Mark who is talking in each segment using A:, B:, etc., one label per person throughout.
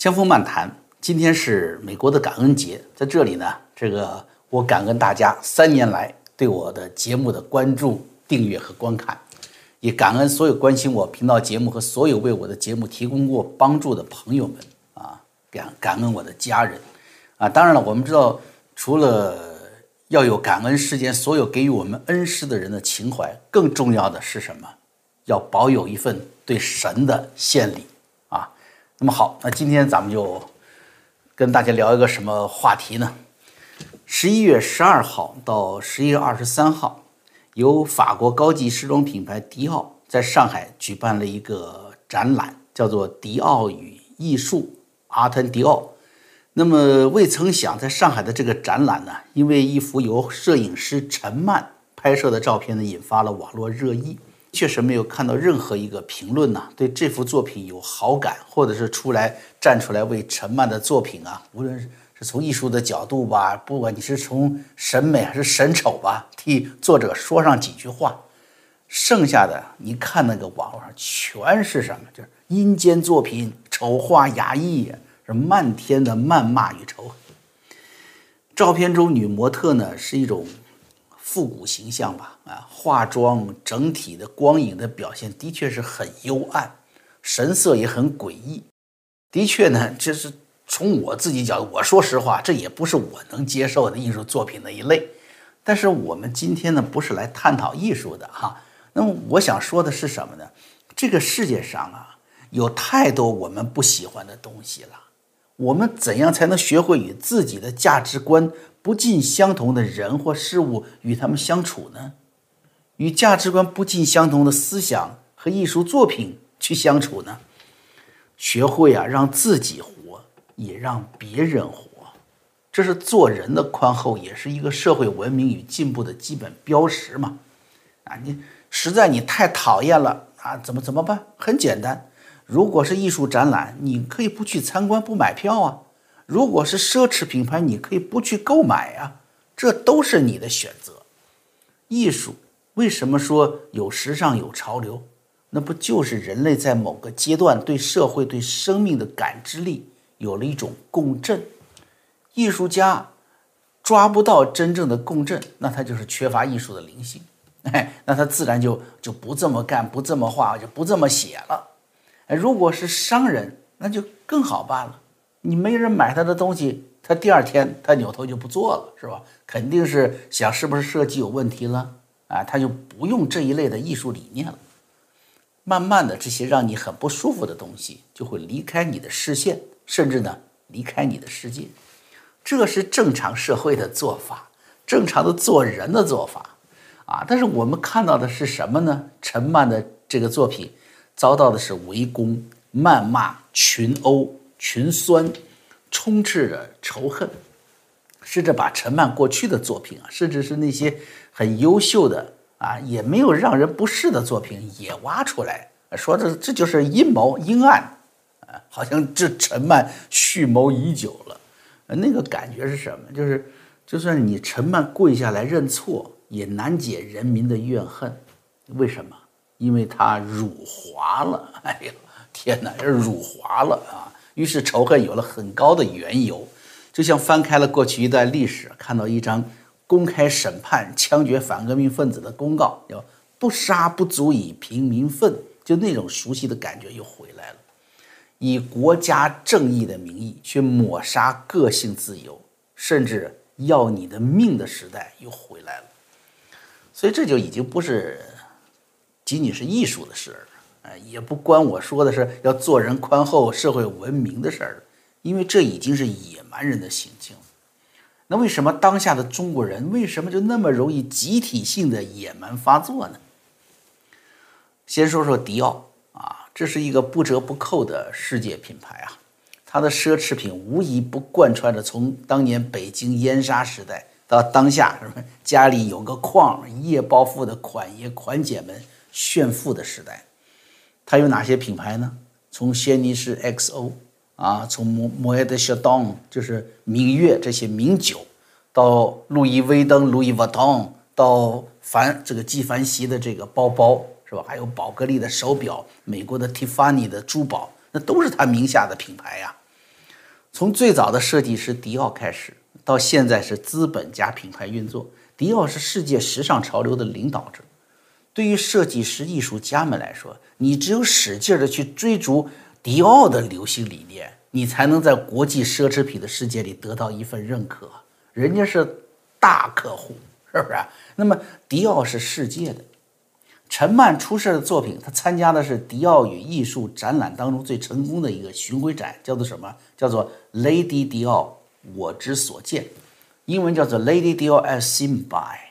A: 江峰漫谈，今天是美国的感恩节，在这里呢，这个我感恩大家三年来对我的节目的关注、订阅和观看，也感恩所有关心我频道节目和所有为我的节目提供过帮助的朋友们啊，感感恩我的家人啊。当然了，我们知道，除了要有感恩世间所有给予我们恩师的人的情怀，更重要的是什么？要保有一份对神的献礼。那么好，那今天咱们就跟大家聊一个什么话题呢？十一月十二号到十一月二十三号，由法国高级时装品牌迪奥在上海举办了一个展览，叫做《迪奥与艺术》阿腾迪奥。那么未曾想，在上海的这个展览呢，因为一幅由摄影师陈曼拍摄的照片呢，引发了网络热议。确实没有看到任何一个评论呢，对这幅作品有好感，或者是出来站出来为陈曼的作品啊，无论是从艺术的角度吧，不管你是从审美还是审丑吧，替作者说上几句话。剩下的你看那个网络上全是什么？就是阴间作品、丑化雅意，是漫天的谩骂与仇恨。照片中女模特呢，是一种。复古形象吧，啊，化妆整体的光影的表现的确是很幽暗，神色也很诡异。的确呢，这是从我自己角度，我说实话，这也不是我能接受的艺术作品的一类。但是我们今天呢，不是来探讨艺术的哈。那么我想说的是什么呢？这个世界上啊，有太多我们不喜欢的东西了。我们怎样才能学会与自己的价值观？不尽相同的人或事物与他们相处呢？与价值观不尽相同的思想和艺术作品去相处呢？学会啊，让自己活，也让别人活，这是做人的宽厚，也是一个社会文明与进步的基本标识嘛。啊，你实在你太讨厌了啊，怎么怎么办？很简单，如果是艺术展览，你可以不去参观，不买票啊。如果是奢侈品牌，你可以不去购买啊，这都是你的选择。艺术为什么说有时尚有潮流？那不就是人类在某个阶段对社会对生命的感知力有了一种共振？艺术家抓不到真正的共振，那他就是缺乏艺术的灵性。哎，那他自然就就不这么干，不这么画，就不这么写了。如果是商人，那就更好办了。你没人买他的东西，他第二天他扭头就不做了，是吧？肯定是想是不是设计有问题了啊？他就不用这一类的艺术理念了。慢慢的，这些让你很不舒服的东西就会离开你的视线，甚至呢离开你的世界。这是正常社会的做法，正常的做人的做法啊。但是我们看到的是什么呢？陈曼的这个作品遭到的是围攻、谩骂、群殴。群酸，充斥着仇恨，甚至把陈曼过去的作品啊，甚至是那些很优秀的啊，也没有让人不适的作品也挖出来，说这这就是阴谋阴暗，啊，好像这陈曼蓄谋已久了，那个感觉是什么？就是就算你陈曼跪下来认错，也难解人民的怨恨。为什么？因为他辱华了。哎呀，天哪，这辱华了啊！于是仇恨有了很高的缘由，就像翻开了过去一段历史，看到一张公开审判枪决反革命分子的公告，叫“不杀不足以平民愤”，就那种熟悉的感觉又回来了。以国家正义的名义去抹杀个性自由，甚至要你的命的时代又回来了。所以这就已经不是仅仅是艺术的事儿。哎，也不关我说的是要做人宽厚、社会文明的事儿，因为这已经是野蛮人的行径。那为什么当下的中国人为什么就那么容易集体性的野蛮发作呢？先说说迪奥啊，这是一个不折不扣的世界品牌啊，它的奢侈品无一不贯穿着从当年北京烟沙时代到当下什么家里有个矿一、夜暴富的款爷款姐们炫富的时代。它有哪些品牌呢？从轩尼诗 XO 啊，从摩摩耶的小东，就是明月这些名酒，到路易威登、路易威登，到凡这个纪梵希的这个包包，是吧？还有宝格丽的手表，美国的蒂芙尼的珠宝，那都是他名下的品牌呀。从最早的设计师迪奥开始，到现在是资本加品牌运作，迪奥是世界时尚潮流的领导者。对于设计师、艺术家们来说，你只有使劲的去追逐迪奥的流行理念，你才能在国际奢侈品的世界里得到一份认可。人家是大客户，是不是？那么迪奥是世界的。陈曼出事的作品，他参加的是迪奥与艺术展览当中最成功的一个巡回展，叫做什么？叫做 Lady Dior，我之所见，英文叫做 Lady Dior as seen by。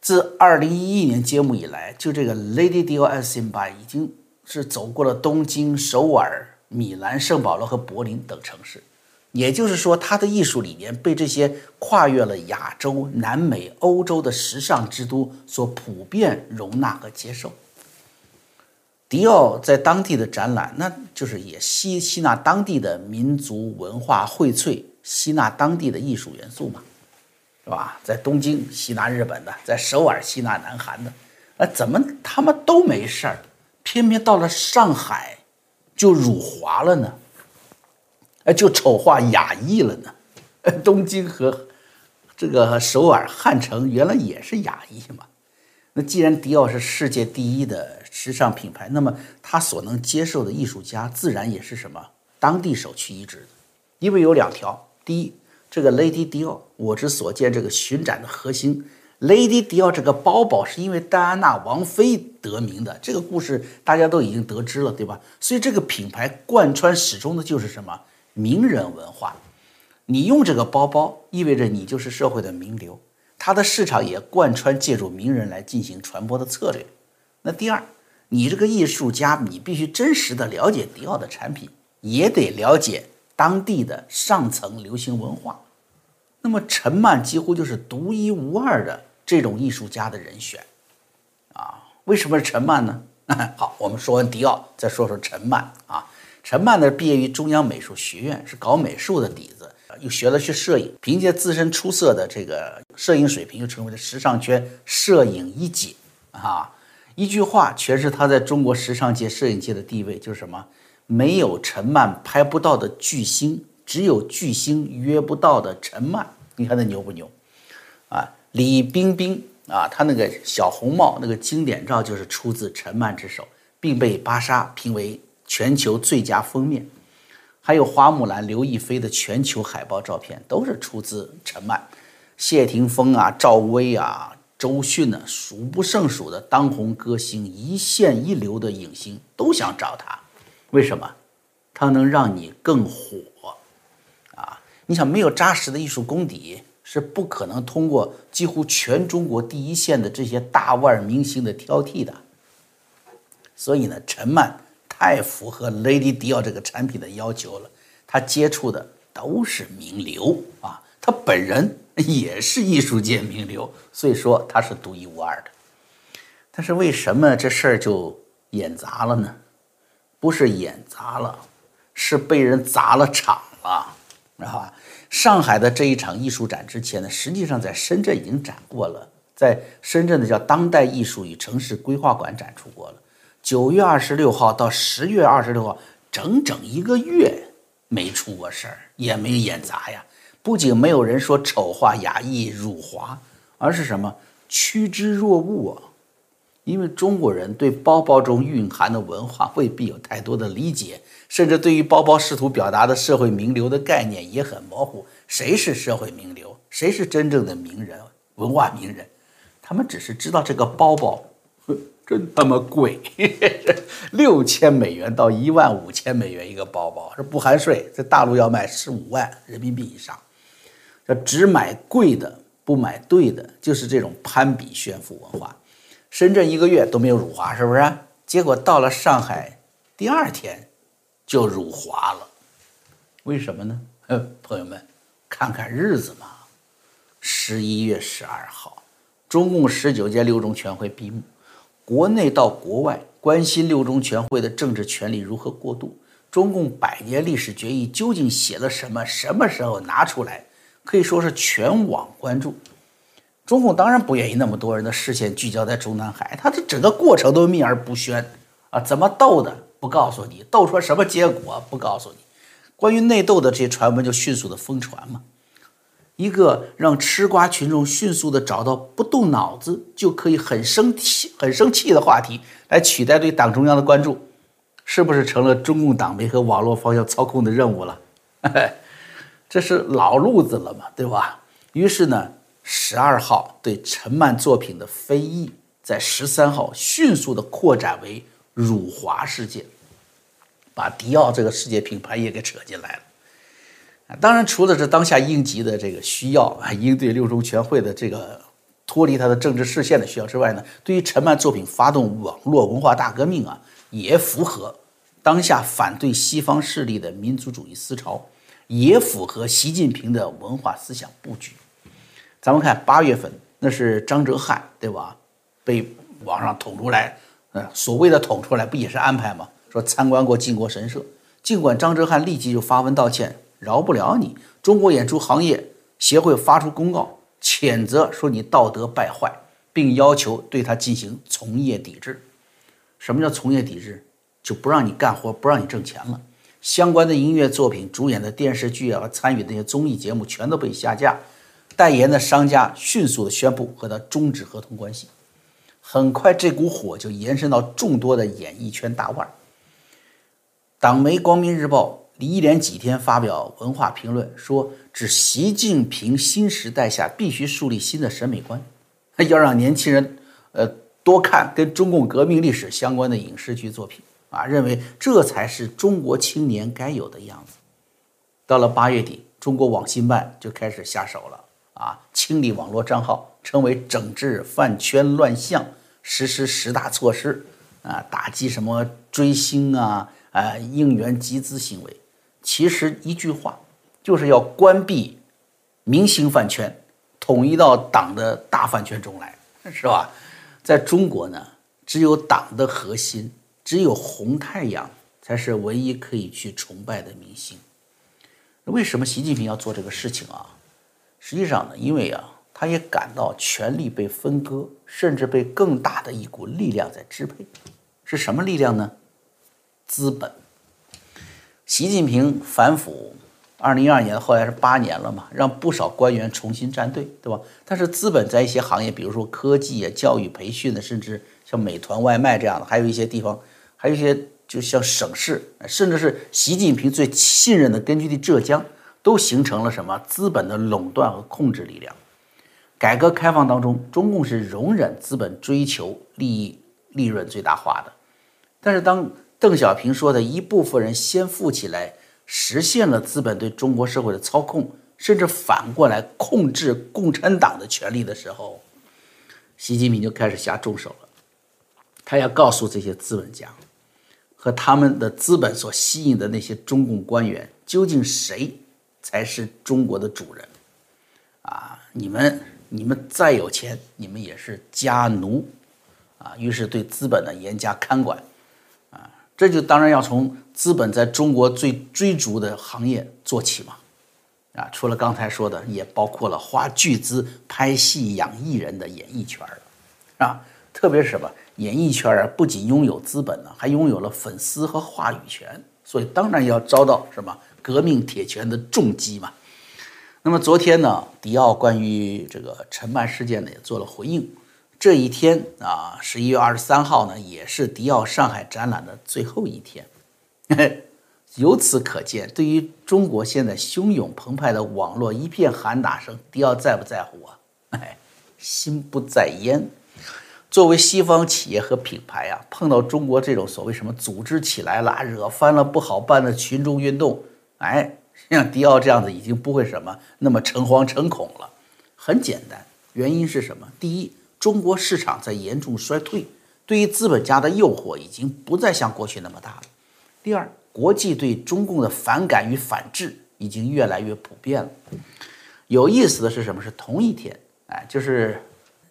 A: 自二零一一年揭幕以来，就这个 Lady Dior as seen by 已经是走过了东京、首尔、米兰、圣保罗和柏林等城市。也就是说，他的艺术理念被这些跨越了亚洲、南美、欧洲的时尚之都所普遍容纳和接受。迪奥在当地的展览，那就是也吸吸纳当地的民族文化荟萃，吸纳当地的艺术元素嘛，是吧？在东京吸纳日本的，在首尔吸纳南韩的，那怎么他们都没事儿，偏偏到了上海就辱华了呢？哎就丑化亚裔了呢？东京和这个首尔、汉城原来也是亚裔嘛。那既然迪奥是世界第一的时尚品牌，那么他所能接受的艺术家自然也是什么当地首屈一指的。因为有两条：第一，这个 Lady Dior，我之所见，这个巡展的核心，Lady Dior 这个包包是因为戴安娜王妃得名的，这个故事大家都已经得知了，对吧？所以这个品牌贯穿始终的就是什么？名人文化，你用这个包包，意味着你就是社会的名流。它的市场也贯穿借助名人来进行传播的策略。那第二，你这个艺术家，你必须真实的了解迪奥的产品，也得了解当地的上层流行文化。那么陈曼几乎就是独一无二的这种艺术家的人选啊？为什么是陈曼呢？好，我们说完迪奥，再说说陈曼啊。陈曼呢，毕业于中央美术学院，是搞美术的底子，又学了学摄影，凭借自身出色的这个摄影水平，又成为了时尚圈摄影一姐啊！一句话诠释他在中国时尚界、摄影界的地位，就是什么？没有陈曼拍不到的巨星，只有巨星约不到的陈曼。你看他牛不牛？啊，李冰冰啊，她那个小红帽那个经典照就是出自陈曼之手，并被芭莎评为。全球最佳封面，还有花木兰、刘亦菲的全球海报照片，都是出自陈曼。谢霆锋啊、赵薇啊、周迅呢，数不胜数的当红歌星、一线一流的影星都想找他。为什么？他能让你更火！你想，没有扎实的艺术功底，是不可能通过几乎全中国第一线的这些大腕明星的挑剔的。所以呢，陈曼。太符合 Lady Dior 这个产品的要求了，他接触的都是名流啊，他本人也是艺术界名流，所以说他是独一无二的。但是为什么这事儿就演砸了呢？不是演砸了，是被人砸了场了，知道吧？上海的这一场艺术展之前呢，实际上在深圳已经展过了，在深圳的叫当代艺术与城市规划馆展出过了。九月二十六号到十月二十六号，整整一个月没出过事儿，也没演砸呀。不仅没有人说丑化雅裔、辱华，而是什么趋之若鹜啊！因为中国人对包包中蕴含的文化未必有太多的理解，甚至对于包包试图表达的社会名流的概念也很模糊。谁是社会名流？谁是真正的名人、文化名人？他们只是知道这个包包。真他妈贵，六千美元到一万五千美元一个包包，这不含税，在大陆要卖十五万人民币以上。叫只买贵的，不买对的，就是这种攀比炫富文化。深圳一个月都没有辱华，是不是？结果到了上海，第二天就辱华了。为什么呢？朋友们，看看日子嘛。十一月十二号，中共十九届六中全会闭幕。国内到国外关心六中全会的政治权力如何过渡，中共百年历史决议究竟写了什么？什么时候拿出来？可以说是全网关注。中共当然不愿意那么多人的视线聚焦在中南海，他这整个过程都秘而不宣啊！怎么斗的不告诉你，斗出什么结果不告诉你，关于内斗的这些传闻就迅速的疯传嘛。一个让吃瓜群众迅速的找到不动脑子就可以很生气、很生气的话题来取代对党中央的关注，是不是成了中共党媒和网络方向操控的任务了？这是老路子了嘛，对吧？于是呢，十二号对陈漫作品的非议，在十三号迅速的扩展为辱华事件，把迪奥这个世界品牌也给扯进来了。当然，除了这当下应急的这个需要啊，应对六中全会的这个脱离他的政治视线的需要之外呢，对于陈漫作品发动网络文化大革命啊，也符合当下反对西方势力的民族主义思潮，也符合习近平的文化思想布局。咱们看八月份，那是张哲瀚对吧？被网上捅出来，呃，所谓的捅出来不也是安排吗？说参观过靖国神社，尽管张哲瀚立即就发文道歉。饶不了你！中国演出行业协会发出公告，谴责说你道德败坏，并要求对他进行从业抵制。什么叫从业抵制？就不让你干活，不让你挣钱了。相关的音乐作品、主演的电视剧啊，参与那些综艺节目全都被下架。代言的商家迅速的宣布和他终止合同关系。很快，这股火就延伸到众多的演艺圈大腕。党媒《光明日报》。一连几天发表文化评论，说指习近平新时代下必须树立新的审美观，要让年轻人呃多看跟中共革命历史相关的影视剧作品啊，认为这才是中国青年该有的样子。到了八月底，中国网信办就开始下手了啊，清理网络账号，称为整治饭圈乱象，实施十大措施啊，打击什么追星啊啊应援集资行为。其实一句话，就是要关闭明星饭圈，统一到党的大饭圈中来，是吧？在中国呢，只有党的核心，只有红太阳才是唯一可以去崇拜的明星。为什么习近平要做这个事情啊？实际上呢，因为啊，他也感到权力被分割，甚至被更大的一股力量在支配。是什么力量呢？资本。习近平反腐，二零一二年后来是八年了嘛，让不少官员重新站队，对吧？但是资本在一些行业，比如说科技啊、教育培训的，甚至像美团外卖这样的，还有一些地方，还有一些就像省市，甚至是习近平最信任的根据地浙江，都形成了什么资本的垄断和控制力量。改革开放当中，中共是容忍资本追求利益、利润最大化的，但是当邓小平说的一部分人先富起来，实现了资本对中国社会的操控，甚至反过来控制共产党的权利的时候，习近平就开始下重手了。他要告诉这些资本家和他们的资本所吸引的那些中共官员，究竟谁才是中国的主人？啊，你们你们再有钱，你们也是家奴啊！于是对资本呢严加看管。啊这就当然要从资本在中国最追逐的行业做起嘛，啊，除了刚才说的，也包括了花巨资拍戏养艺人的演艺圈儿，啊，特别是什么演艺圈啊，不仅拥有资本呢，还拥有了粉丝和话语权，所以当然要遭到什么革命铁拳的重击嘛。那么昨天呢，迪奥关于这个陈漫事件呢，也做了回应。这一天啊，十一月二十三号呢，也是迪奥上海展览的最后一天。由此可见，对于中国现在汹涌澎湃的网络一片喊打声，迪奥在不在乎啊？哎，心不在焉。作为西方企业和品牌啊，碰到中国这种所谓什么组织起来了、惹翻了不好办的群众运动，哎，像迪奥这样子已经不会什么那么诚惶诚恐了。很简单，原因是什么？第一。中国市场在严重衰退，对于资本家的诱惑已经不再像过去那么大了。第二，国际对中共的反感与反制已经越来越普遍了。有意思的是什么？是同一天，哎，就是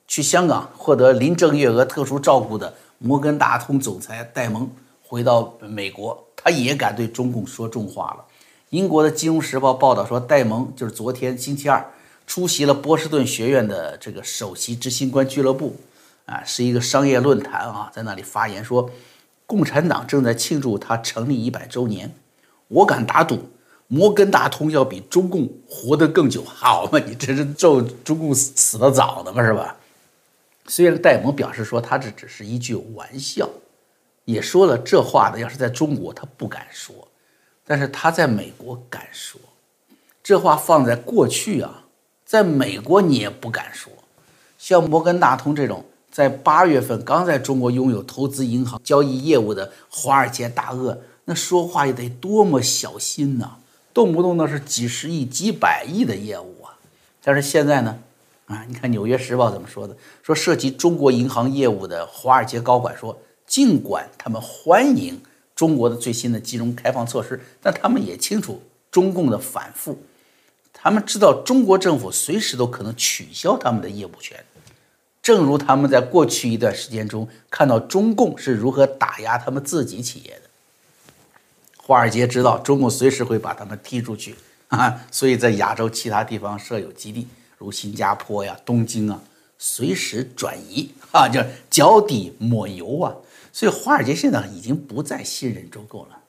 A: 去香港获得林郑月娥特殊照顾的摩根大通总裁戴蒙回到美国，他也敢对中共说重话了。英国的《金融时报》报道说，戴蒙就是昨天星期二。出席了波士顿学院的这个首席执行官俱乐部，啊，是一个商业论坛啊，在那里发言说，共产党正在庆祝它成立一百周年。我敢打赌，摩根大通要比中共活得更久，好嘛？你这是咒中共死死得早的嘛，是吧？虽然戴蒙表示说他这只是一句玩笑，也说了这话呢，要是在中国他不敢说，但是他在美国敢说。这话放在过去啊，在美国你也不敢说。像摩根大通这种在八月份刚在中国拥有投资银行交易业务的华尔街大鳄，那说话也得多么小心呐！动不动那是几十亿、几百亿的业务啊。但是现在呢，啊，你看《纽约时报》怎么说的？说涉及中国银行业务的华尔街高管说，尽管他们欢迎中国的最新的金融开放措施，但他们也清楚中共的反复。他们知道中国政府随时都可能取消他们的业务权，正如他们在过去一段时间中看到中共是如何打压他们自己企业的。华尔街知道中共随时会把他们踢出去啊，所以在亚洲其他地方设有基地，如新加坡呀、东京啊，随时转移啊，叫脚底抹油啊。所以华尔街现在已经不再信任中共了。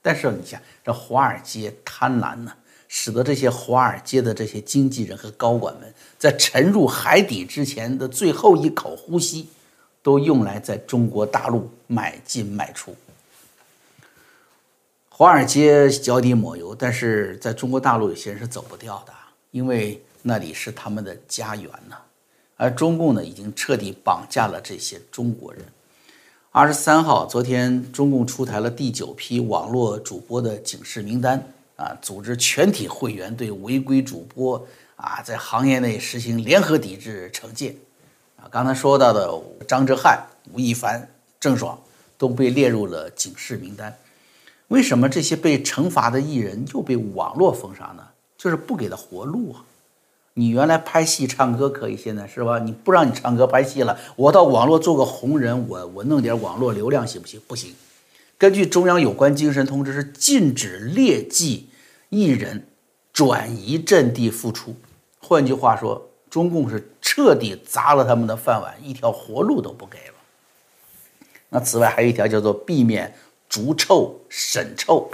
A: 但是你想，这华尔街贪婪呢？使得这些华尔街的这些经纪人和高管们，在沉入海底之前的最后一口呼吸，都用来在中国大陆买进卖出。华尔街脚底抹油，但是在中国大陆有些人是走不掉的，因为那里是他们的家园呢。而中共呢，已经彻底绑架了这些中国人。二十三号，昨天中共出台了第九批网络主播的警示名单。啊，组织全体会员对违规主播啊，在行业内实行联合抵制惩戒。啊，刚才说到的张哲瀚、吴亦凡、郑爽都被列入了警示名单。为什么这些被惩罚的艺人又被网络封杀呢？就是不给他活路啊！你原来拍戏唱歌可以，现在是吧？你不让你唱歌拍戏了，我到网络做个红人，我我弄点网络流量行不行？不行。根据中央有关精神通知，是禁止劣迹。艺人转移阵地复出，换句话说，中共是彻底砸了他们的饭碗，一条活路都不给了。那此外还有一条叫做避免逐臭审臭，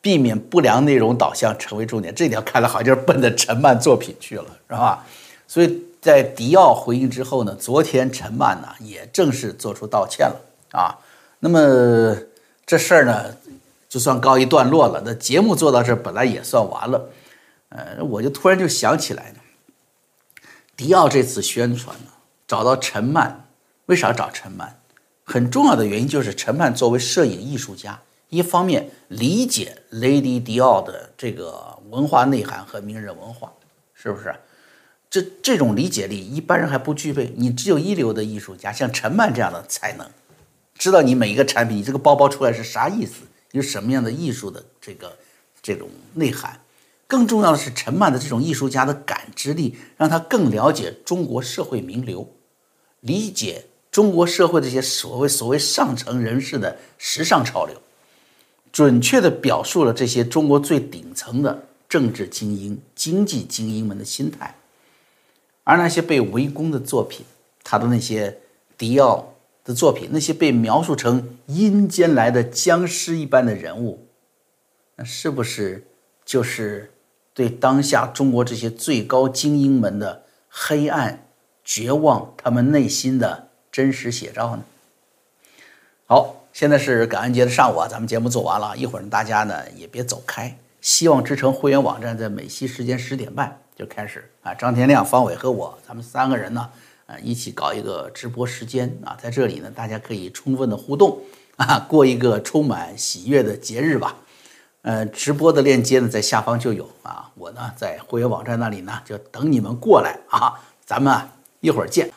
A: 避免不良内容导向成为重点。这条看来好像就是奔着陈曼作品去了，是吧？所以在迪奥回应之后呢，昨天陈曼呢也正式做出道歉了啊。那么这事儿呢？就算告一段落了。那节目做到这本来也算完了，呃，我就突然就想起来呢，迪奥这次宣传呢，找到陈曼，为啥找陈曼？很重要的原因就是陈曼作为摄影艺术家，一方面理解 Lady 迪奥的这个文化内涵和名人文化，是不是？这这种理解力一般人还不具备，你只有一流的艺术家，像陈曼这样的才能知道你每一个产品，你这个包包出来是啥意思。有什么样的艺术的这个这种内涵？更重要的是，陈曼的这种艺术家的感知力，让他更了解中国社会名流，理解中国社会这些所谓所谓上层人士的时尚潮流，准确地表述了这些中国最顶层的政治精英、经济精英们的心态。而那些被围攻的作品，他的那些迪奥。的作品，那些被描述成阴间来的僵尸一般的人物，那是不是就是对当下中国这些最高精英们的黑暗、绝望，他们内心的真实写照呢？好，现在是感恩节的上午啊，咱们节目做完了，一会儿大家呢也别走开。希望之城会员网站在美西时间十点半就开始啊，张天亮、方伟和我，咱们三个人呢。呃，一起搞一个直播时间啊，在这里呢，大家可以充分的互动啊，过一个充满喜悦的节日吧。呃，直播的链接呢，在下方就有啊，我呢在会员网站那里呢，就等你们过来啊，咱们一会儿见。